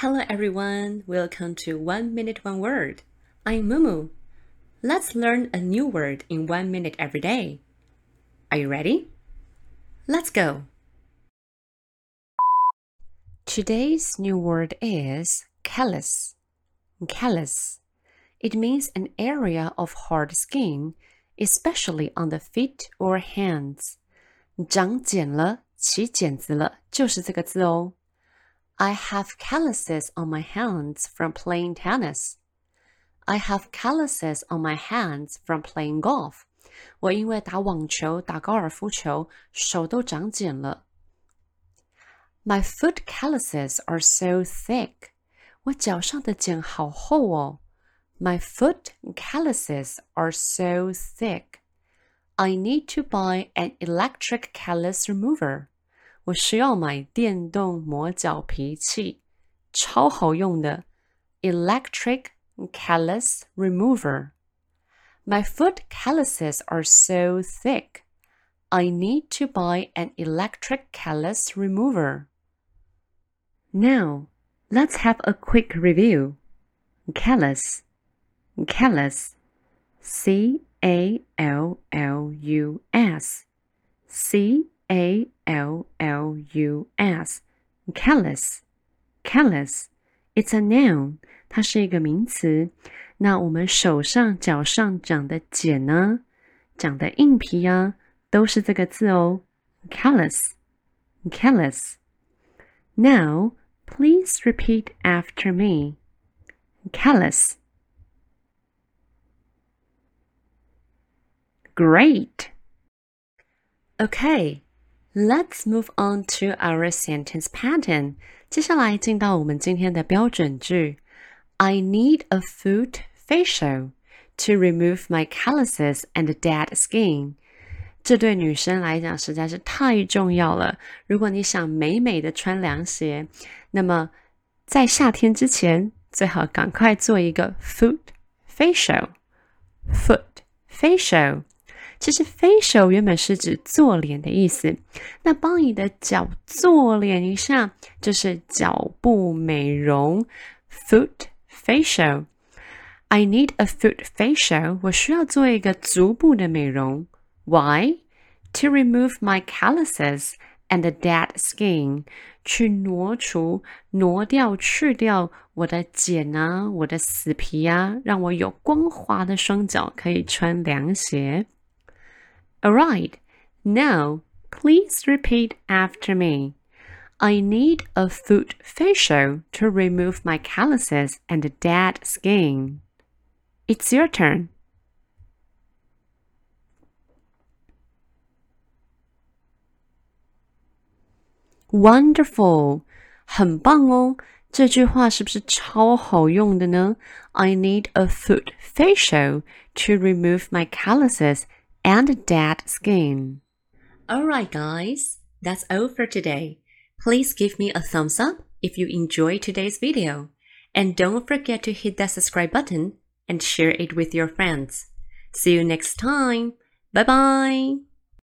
Hello everyone, welcome to One Minute One Word. I'm Mumu. Let's learn a new word in one minute every day. Are you ready? Let's go. Today's new word is callus. Callus. It means an area of hard skin, especially on the feet or hands. 长茧了，起茧子了，就是这个字哦。 I have calluses on my hands from playing tennis. I have calluses on my hands from playing golf. 我因为打网球、打高尔夫球，手都长茧了。My foot calluses are so thick. 我脚上的茧好厚哦。My foot calluses are so thick. I need to buy an electric callus remover. 我需要买电动磨脚皮器，超好用的 electric callus remover. My foot calluses are so thick. I need to buy an electric callus remover. Now, let's have a quick review. Callus, callus, C A L L U S, C a L L U S callus callus it's a noun，它是一个名词。那我们手上、脚上长的茧呢，长的硬皮啊，都是这个字哦。callus callus。Now please repeat after me. Callus. Great. Okay. Let's move on to our sentence pattern. 接下来进到我们今天的标准句。I need a foot facial to remove my calluses and dead skin. 这对女生来讲实在是太重要了。如果你想美美的穿凉鞋，那么在夏天之前，最好赶快做一个 foot facial。foot facial。 其实 facial 原本是指做脸的意思，那帮你的脚做脸一下就是脚部美容 foot facial。I need a foot facial，我需要做一个足部的美容。Why? To remove my calluses and dead skin，去挪除、挪掉、去掉我的茧啊，我的死皮啊，让我有光滑的双脚，可以穿凉鞋。Alright, now please repeat after me. I need a foot facial to remove my calluses and dead skin. It's your turn. Wonderful，很棒哦！这句话是不是超好用的呢？I need a foot facial to remove my calluses and dead skin. Alright, guys, that's all for today. Please give me a thumbs up if you enjoyed today's video. And don't forget to hit that subscribe button and share it with your friends. See you next time. Bye bye.